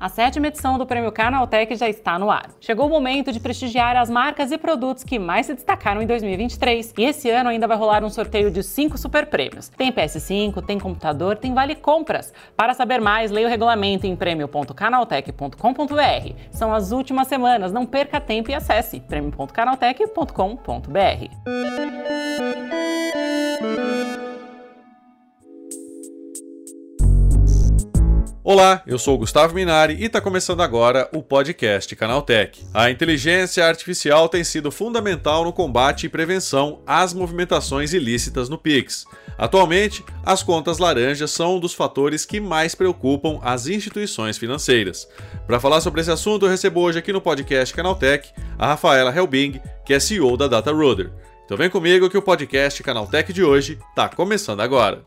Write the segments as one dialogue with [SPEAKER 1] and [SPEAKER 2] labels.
[SPEAKER 1] A sétima edição do Prêmio Canaltech já está no ar. Chegou o momento de prestigiar as marcas e produtos que mais se destacaram em 2023. E esse ano ainda vai rolar um sorteio de cinco super prêmios. Tem PS5, tem computador, tem vale compras. Para saber mais, leia o regulamento em prêmio.canaltech.com.br. São as últimas semanas, não perca tempo e acesse prêmio.canaltech.com.br.
[SPEAKER 2] Olá, eu sou Gustavo Minari e está começando agora o podcast Canaltech. A inteligência artificial tem sido fundamental no combate e prevenção às movimentações ilícitas no Pix. Atualmente, as contas laranjas são um dos fatores que mais preocupam as instituições financeiras. Para falar sobre esse assunto, eu recebo hoje aqui no podcast Canaltech a Rafaela Helbing, que é CEO da DataRudder. Então vem comigo que o podcast Canaltech de hoje está começando agora.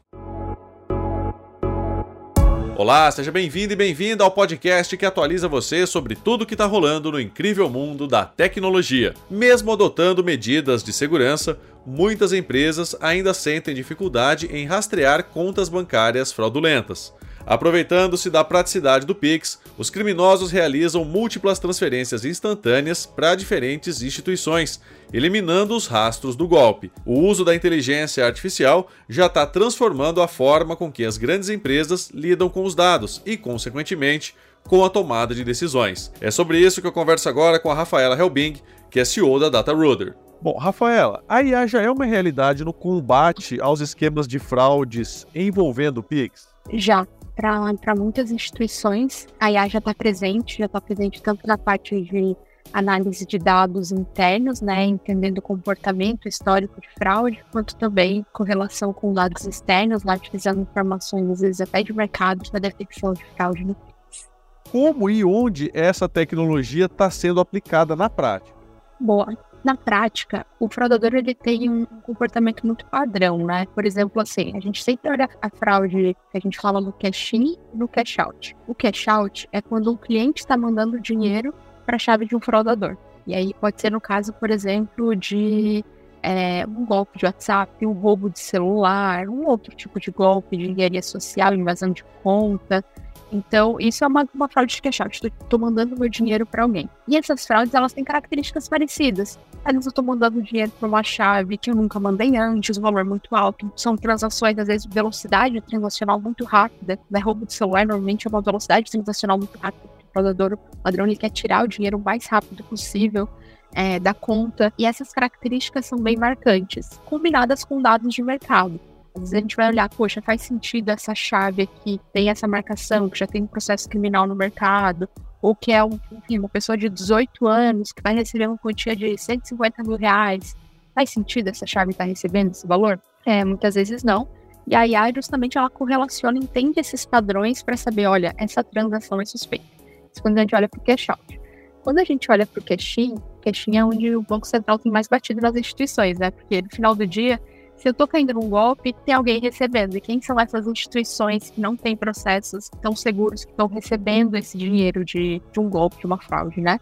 [SPEAKER 2] Olá, seja bem-vindo e bem-vinda ao podcast que atualiza você sobre tudo o que está rolando no incrível mundo da tecnologia. Mesmo adotando medidas de segurança, muitas empresas ainda sentem dificuldade em rastrear contas bancárias fraudulentas. Aproveitando-se da praticidade do Pix, os criminosos realizam múltiplas transferências instantâneas para diferentes instituições, eliminando os rastros do golpe. O uso da inteligência artificial já está transformando a forma com que as grandes empresas lidam com os dados e, consequentemente, com a tomada de decisões. É sobre isso que eu converso agora com a Rafaela Helbing, que é CEO da DataRudder.
[SPEAKER 3] Bom, Rafaela, a IA já é uma realidade no combate aos esquemas de fraudes envolvendo o Pix?
[SPEAKER 4] Já para muitas instituições, a IA já está presente, já está presente tanto na parte de análise de dados internos, né, entendendo o comportamento histórico de fraude, quanto também com relação com dados externos, lá utilizando informações, às vezes até de mercado, para detecção de fraude no país.
[SPEAKER 3] Como e onde essa tecnologia está sendo aplicada na prática?
[SPEAKER 4] Boa na prática, o fraudador ele tem um comportamento muito padrão, né? Por exemplo, assim, a gente sempre olha a fraude que a gente fala no cash-in e no cash-out. O cash-out é quando um cliente está mandando dinheiro para a chave de um fraudador. E aí pode ser no caso, por exemplo, de é, um golpe de WhatsApp, um roubo de celular, um outro tipo de golpe de engenharia social, invasão de conta. Então, isso é uma, uma fraude de cash out. Estou mandando meu dinheiro para alguém. E essas fraudes, elas têm características parecidas. Às vezes eu estou mandando dinheiro para uma chave que eu nunca mandei antes, um valor muito alto. São transações, às vezes, velocidade transacional muito rápida. Né? Roubo de celular, normalmente, é uma velocidade transacional muito rápida. O fraudador, o padrão, ele quer tirar o dinheiro o mais rápido possível. É, da conta, e essas características são bem marcantes, combinadas com dados de mercado. A gente vai olhar, poxa, faz sentido essa chave aqui, tem essa marcação, que já tem um processo criminal no mercado, ou que é um, enfim, uma pessoa de 18 anos que vai receber uma quantia de 150 mil reais. Faz sentido essa chave estar tá recebendo esse valor? É, muitas vezes não. E a IA justamente ela correlaciona, entende esses padrões para saber, olha, essa transação é suspeita. Isso quando a gente olha para o cash out. Quando a gente olha para o cash-in, cash-in é onde o Banco Central tem mais batido nas instituições, né? Porque no final do dia, se eu tô caindo num golpe, tem alguém recebendo. E quem são essas instituições que não têm processos tão seguros que estão recebendo esse dinheiro de, de um golpe, de uma fraude, né?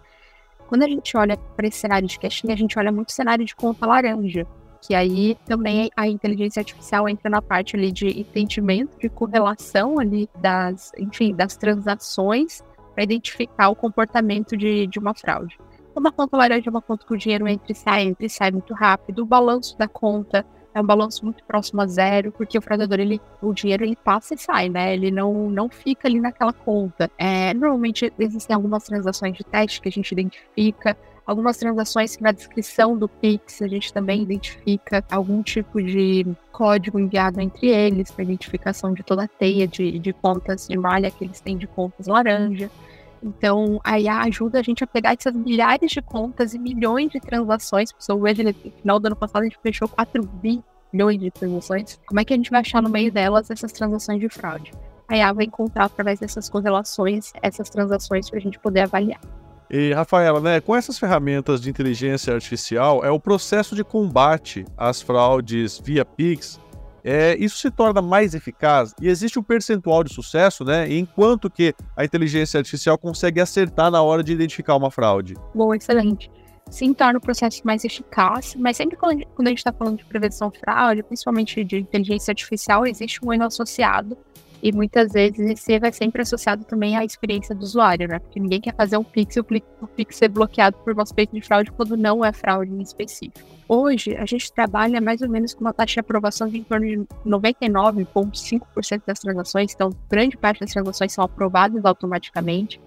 [SPEAKER 4] Quando a gente olha para esse cenário de caching, a gente olha muito cenário de conta laranja, que aí também a inteligência artificial entra na parte ali de entendimento, de correlação ali das, enfim, das transações para identificar o comportamento de, de uma fraude. Uma conta laranja é uma conta que o dinheiro entra e sai, entra e sai muito rápido, o balanço da conta é um balanço muito próximo a zero, porque o fraudador, ele, o dinheiro ele passa e sai, né? Ele não, não fica ali naquela conta. É, normalmente existem algumas transações de teste que a gente identifica, algumas transações que na descrição do Pix a gente também identifica algum tipo de código enviado entre eles para identificação de toda a teia de, de contas de malha que eles têm de contas laranja. Então, a IA ajuda a gente a pegar essas milhares de contas e milhões de transações. Pessoal, no final do ano passado, a gente fechou 4 bilhões de transações. Como é que a gente vai achar no meio delas essas transações de fraude? A IA vai encontrar através dessas correlações essas transações para a gente poder avaliar.
[SPEAKER 3] E, Rafaela, né, com essas ferramentas de inteligência artificial, é o processo de combate às fraudes via Pix é, isso se torna mais eficaz e existe um percentual de sucesso, né? Enquanto que a inteligência artificial consegue acertar na hora de identificar uma fraude.
[SPEAKER 4] Bom, excelente. Sim, torna o processo mais eficaz, mas sempre quando a gente está falando de prevenção de fraude, principalmente de inteligência artificial, existe um erro associado, E muitas vezes esse vai sempre associado também à experiência do usuário, né? Porque ninguém quer fazer um Pix e o Pix ser bloqueado por uma suspeita de fraude quando não é fraude em específico. Hoje, a gente trabalha mais ou menos com uma taxa de aprovação de em torno de 99,5% das transações, então grande parte das transações são aprovadas automaticamente.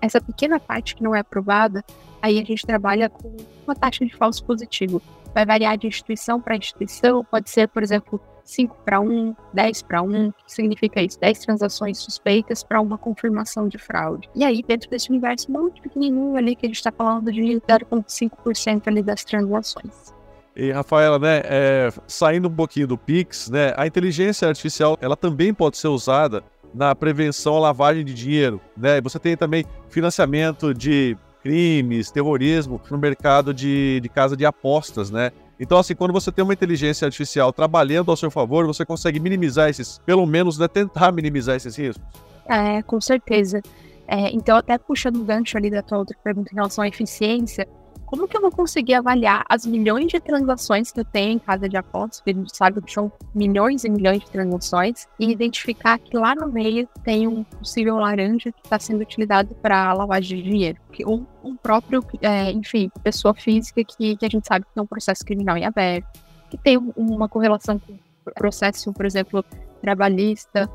[SPEAKER 4] Essa pequena parte que não é aprovada, aí a gente trabalha com uma taxa de falso positivo. Vai variar de instituição para instituição, pode ser, por exemplo, 5 para 1, 10 para 1, o que significa isso? 10 transações suspeitas para uma confirmação de fraude. E aí, dentro desse universo muito pequenininho ali, que a gente está falando de 0,5% ali das transações.
[SPEAKER 3] E Rafaela, né, é, saindo um pouquinho do Pix, né, a inteligência artificial ela também pode ser usada na prevenção à lavagem de dinheiro, né? Você tem também financiamento de crimes, terrorismo no mercado de, de casa de apostas, né? Então, assim, quando você tem uma inteligência artificial trabalhando ao seu favor, você consegue minimizar esses, pelo menos, né, tentar minimizar esses riscos.
[SPEAKER 4] É, com certeza. É, então, até puxando o gancho ali da tua outra pergunta em relação à eficiência, como que eu vou conseguir avaliar as milhões de transações que eu tenho em casa de apostas, porque a gente sabe que são milhões e milhões de transações, e identificar que lá no meio tem um possível laranja que está sendo utilizado para lavagem de dinheiro? Ou um próprio, é, enfim, pessoa física que, que a gente sabe que tem um processo criminal em aberto, que tem uma correlação com processo, por exemplo, trabalhista,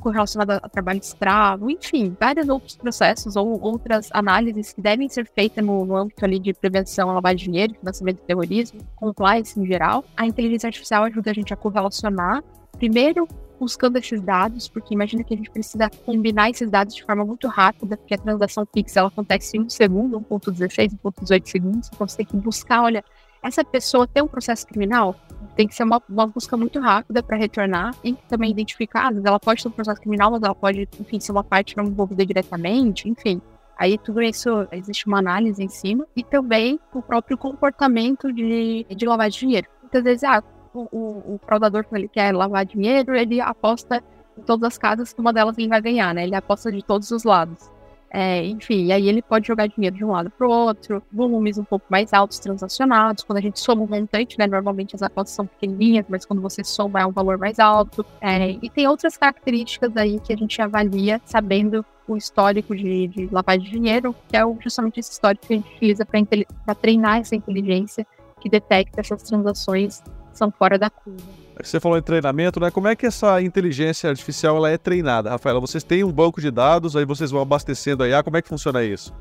[SPEAKER 4] correlacionado a trabalho escravo, enfim, vários outros processos ou outras análises que devem ser feitas no, no âmbito ali de prevenção à lavagem de dinheiro, financiamento do terrorismo, compliance em geral. A inteligência artificial ajuda a gente a correlacionar, primeiro, buscando esses dados, porque imagina que a gente precisa combinar esses dados de forma muito rápida, porque a transação Pix ela acontece em um segundo, 1.16, 1.18 segundos, então você tem que buscar, olha, essa pessoa tem um processo criminal? Tem que ser uma, uma busca muito rápida para retornar e também identificar, ela pode ter um processo criminal, mas ela pode, enfim, ser uma parte não envolvida diretamente, enfim. Aí tudo isso, existe uma análise em cima. E também o próprio comportamento de, de lavar dinheiro. Muitas vezes, ah, o, o, o fraudador, quando ele quer lavar dinheiro, ele aposta em todas as casas que uma delas ele vai ganhar, né? Ele aposta de todos os lados. É, enfim, aí ele pode jogar dinheiro de um lado para o outro, volumes um pouco mais altos transacionados. Quando a gente soma o montante, né? Normalmente as apostas são pequenininhas, mas quando você soma é um valor mais alto. É, e tem outras características aí que a gente avalia sabendo o histórico de, de lavagem de dinheiro, que é justamente esse histórico que a gente utiliza para treinar essa inteligência que detecta essas transações são fora da curva.
[SPEAKER 3] Você falou em treinamento, né? Como é que essa inteligência artificial ela é treinada, Rafaela? Vocês têm um banco de dados, aí vocês vão abastecendo a IA, como é que funciona isso?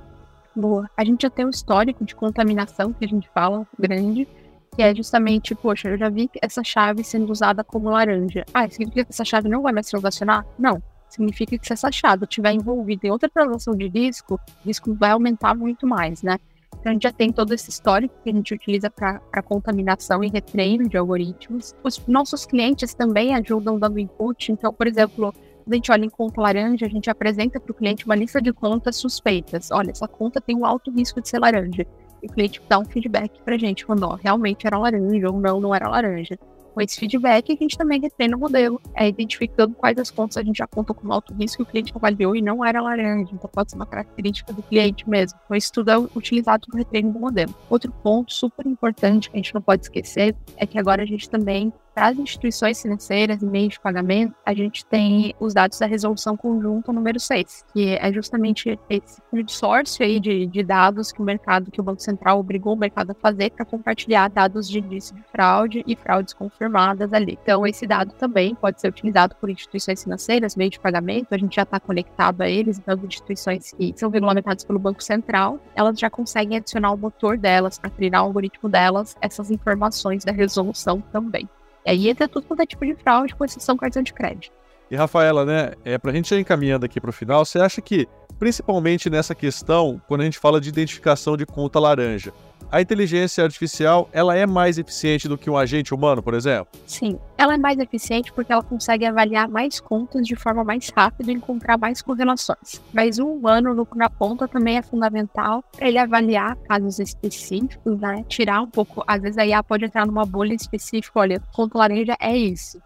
[SPEAKER 4] Boa. A gente já tem um histórico de contaminação que a gente fala grande, que é justamente, poxa, eu já vi essa chave sendo usada como laranja. Ah, significa que essa chave não vai mais transacionar? Não. Significa que se essa chave estiver envolvida em outra transação de risco, o risco vai aumentar muito mais, né? Então, a gente já tem todo esse histórico que a gente utiliza para contaminação e retreino de algoritmos. Os nossos clientes também ajudam dando input. Então, por exemplo, quando a gente olha em conta laranja, a gente apresenta para o cliente uma lista de contas suspeitas. Olha, essa conta tem um alto risco de ser laranja. E o cliente dá um feedback para a gente, quando ó, realmente era laranja ou não, não era laranja com esse feedback, a gente também retreina o modelo, é, identificando quais as contas a gente já contou com alto risco que o cliente avaliou e não era laranja. Então pode ser uma característica do cliente mesmo. Então isso tudo é utilizado no retreino do modelo. Outro ponto super importante que a gente não pode esquecer é que agora a gente também para as instituições financeiras e meios de pagamento, a gente tem os dados da resolução conjunta número 6, que é justamente esse consórcio aí de, de dados que o mercado, que o Banco Central obrigou o mercado a fazer para compartilhar dados de indício de fraude e fraudes confirmadas ali. Então, esse dado também pode ser utilizado por instituições financeiras, meio de pagamento, a gente já está conectado a eles, então as instituições que são regulamentadas pelo Banco Central, elas já conseguem adicionar o motor delas para treinar o algoritmo delas essas informações da resolução também. E aí entra tudo quanto é tipo de fraude, com exceção cartão de crédito.
[SPEAKER 3] E Rafaela, né, é, para a gente ir encaminhando aqui para o final, você acha que, principalmente nessa questão, quando a gente fala de identificação de conta laranja, a inteligência artificial ela é mais eficiente do que um agente humano, por exemplo?
[SPEAKER 4] Sim, ela é mais eficiente porque ela consegue avaliar mais contas de forma mais rápida e encontrar mais correlações. Mas o humano no, na ponta também é fundamental para ele avaliar casos específicos, né? Tirar um pouco, às vezes a IA pode entrar numa bolha específica, olha, conta laranja é isso.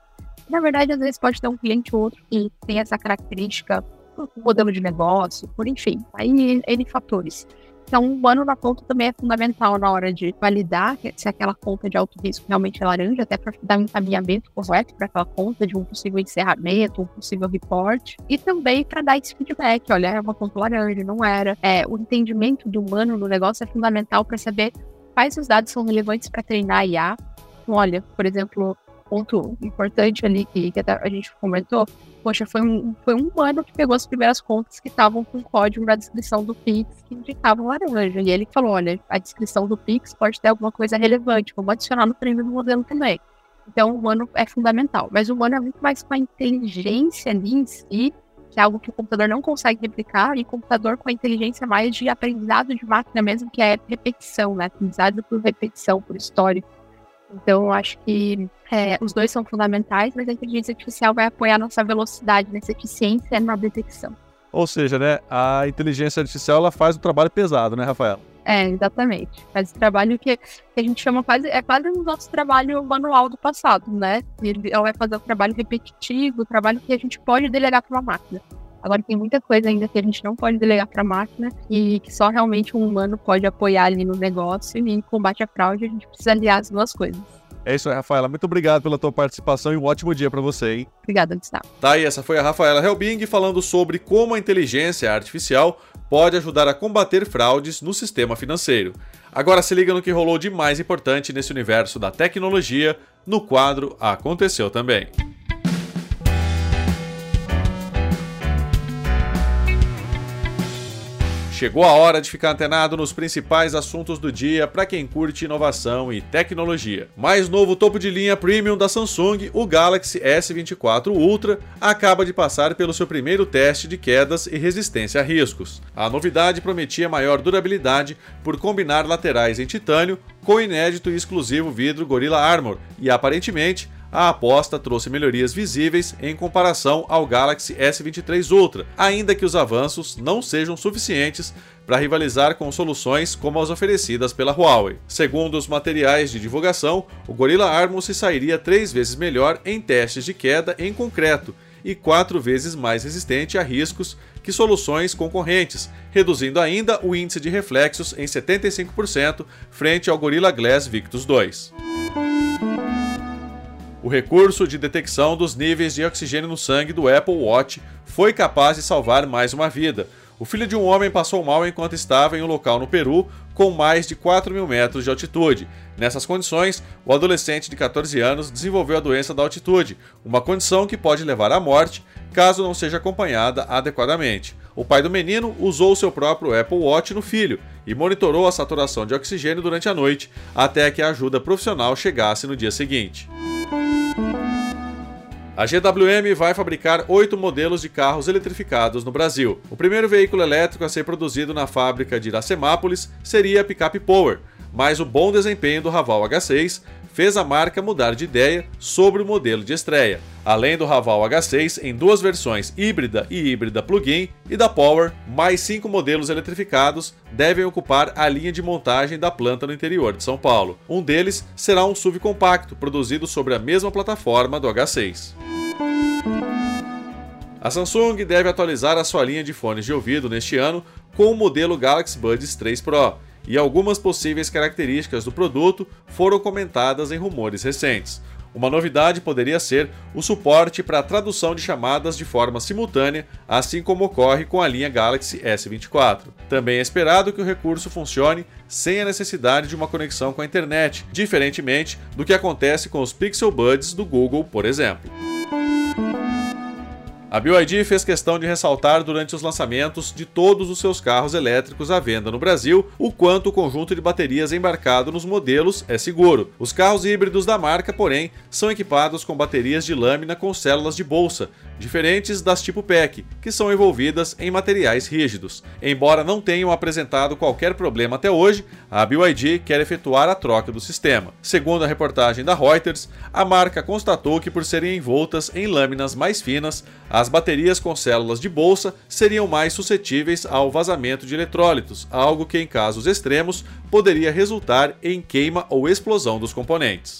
[SPEAKER 4] Na verdade, às vezes pode ter um cliente ou outro que tem essa característica, um modelo de negócio, por enfim, aí N fatores. Então, um humano na conta também é fundamental na hora de validar se aquela conta de alto risco realmente é laranja, até para dar um encaminhamento correto para aquela conta de um possível encerramento, um possível report, e também para dar esse feedback: olha, é uma conta laranja, não era. É, o entendimento do humano no negócio é fundamental para saber quais os dados são relevantes para treinar a IA. Então, olha, por exemplo, ponto importante ali que, que a gente comentou, poxa, foi um, foi um humano que pegou as primeiras contas que estavam com código na descrição do Pix que indicavam laranja. E ele falou: olha, a descrição do Pix pode ter alguma coisa relevante, vamos adicionar no treino do modelo também. Então, o humano é fundamental. Mas o humano é muito mais com a inteligência ali em si, que é algo que o computador não consegue replicar, e computador com a inteligência mais de aprendizado de máquina mesmo, que é repetição, né? Aprendizado por repetição, por histórico. Então, eu acho que é, os dois são fundamentais, mas a inteligência artificial vai apoiar nossa velocidade nessa eficiência na detecção.
[SPEAKER 3] Ou seja, né, a inteligência artificial ela faz o trabalho pesado, né, Rafael?
[SPEAKER 4] É, exatamente. Faz o trabalho que, que, a gente chama quase, é quase o nosso trabalho manual do passado, né? Ela vai fazer o trabalho repetitivo, o trabalho que a gente pode delegar para uma máquina. Agora tem muita coisa ainda que a gente não pode delegar para a máquina e que só realmente um humano pode apoiar ali no negócio e em combate à fraude a gente precisa aliar as duas coisas.
[SPEAKER 3] É isso aí, Rafaela. Muito obrigado pela tua participação e um ótimo dia para você, hein?
[SPEAKER 4] Obrigada, Gustavo.
[SPEAKER 2] Tá, e essa foi a Rafaela Helbing falando sobre como a inteligência artificial pode ajudar a combater fraudes no sistema financeiro. Agora se liga no que rolou de mais importante nesse universo da tecnologia no quadro Aconteceu Também. Chegou a hora de ficar antenado nos principais assuntos do dia para quem curte inovação e tecnologia. Mais novo topo de linha premium da Samsung, o Galaxy S24 Ultra, acaba de passar pelo seu primeiro teste de quedas e resistência a riscos. A novidade prometia maior durabilidade por combinar laterais em titânio com inédito e exclusivo vidro Gorilla Armor e aparentemente a aposta trouxe melhorias visíveis em comparação ao Galaxy S23 Ultra, ainda que os avanços não sejam suficientes para rivalizar com soluções como as oferecidas pela Huawei. Segundo os materiais de divulgação, o Gorilla Armor se sairia três vezes melhor em testes de queda em concreto e quatro vezes mais resistente a riscos que soluções concorrentes, reduzindo ainda o índice de reflexos em 75% frente ao Gorilla Glass Victus 2. O recurso de detecção dos níveis de oxigênio no sangue do Apple Watch foi capaz de salvar mais uma vida. O filho de um homem passou mal enquanto estava em um local no Peru com mais de 4 mil metros de altitude. Nessas condições, o adolescente de 14 anos desenvolveu a doença da altitude, uma condição que pode levar à morte caso não seja acompanhada adequadamente. O pai do menino usou seu próprio Apple Watch no filho e monitorou a saturação de oxigênio durante a noite até que a ajuda profissional chegasse no dia seguinte. A GWM vai fabricar oito modelos de carros eletrificados no Brasil. O primeiro veículo elétrico a ser produzido na fábrica de Iracemápolis seria a Pickup Power, mas o bom desempenho do Raval H6 fez a marca mudar de ideia sobre o modelo de estreia. Além do Raval H6 em duas versões híbrida e híbrida plug-in e da Power, mais cinco modelos eletrificados devem ocupar a linha de montagem da planta no interior de São Paulo. Um deles será um SUV compacto produzido sobre a mesma plataforma do H6. A Samsung deve atualizar a sua linha de fones de ouvido neste ano com o modelo Galaxy Buds 3 Pro, e algumas possíveis características do produto foram comentadas em rumores recentes. Uma novidade poderia ser o suporte para a tradução de chamadas de forma simultânea, assim como ocorre com a linha Galaxy S24. Também é esperado que o recurso funcione sem a necessidade de uma conexão com a internet, diferentemente do que acontece com os Pixel Buds do Google, por exemplo. A BYD fez questão de ressaltar durante os lançamentos de todos os seus carros elétricos à venda no Brasil o quanto o conjunto de baterias embarcado nos modelos é seguro. Os carros híbridos da marca, porém, são equipados com baterias de lâmina com células de bolsa, diferentes das tipo PEC, que são envolvidas em materiais rígidos. Embora não tenham apresentado qualquer problema até hoje, a BYD quer efetuar a troca do sistema. Segundo a reportagem da Reuters, a marca constatou que por serem envoltas em lâminas mais finas, as baterias com células de bolsa seriam mais suscetíveis ao vazamento de eletrólitos, algo que, em casos extremos, poderia resultar em queima ou explosão dos componentes.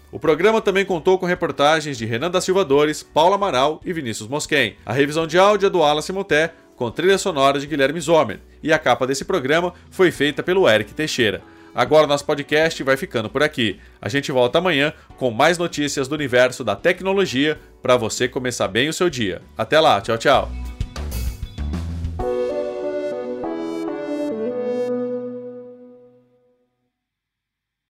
[SPEAKER 2] O programa também contou com reportagens de Renan da Silva Dores, Paula Amaral e Vinícius Mosquen. A revisão de áudio é do Wallace Moté, com trilha sonora de Guilherme Zomer. E a capa desse programa foi feita pelo Eric Teixeira. Agora nosso podcast vai ficando por aqui. A gente volta amanhã com mais notícias do universo da tecnologia para você começar bem o seu dia. Até lá, tchau, tchau.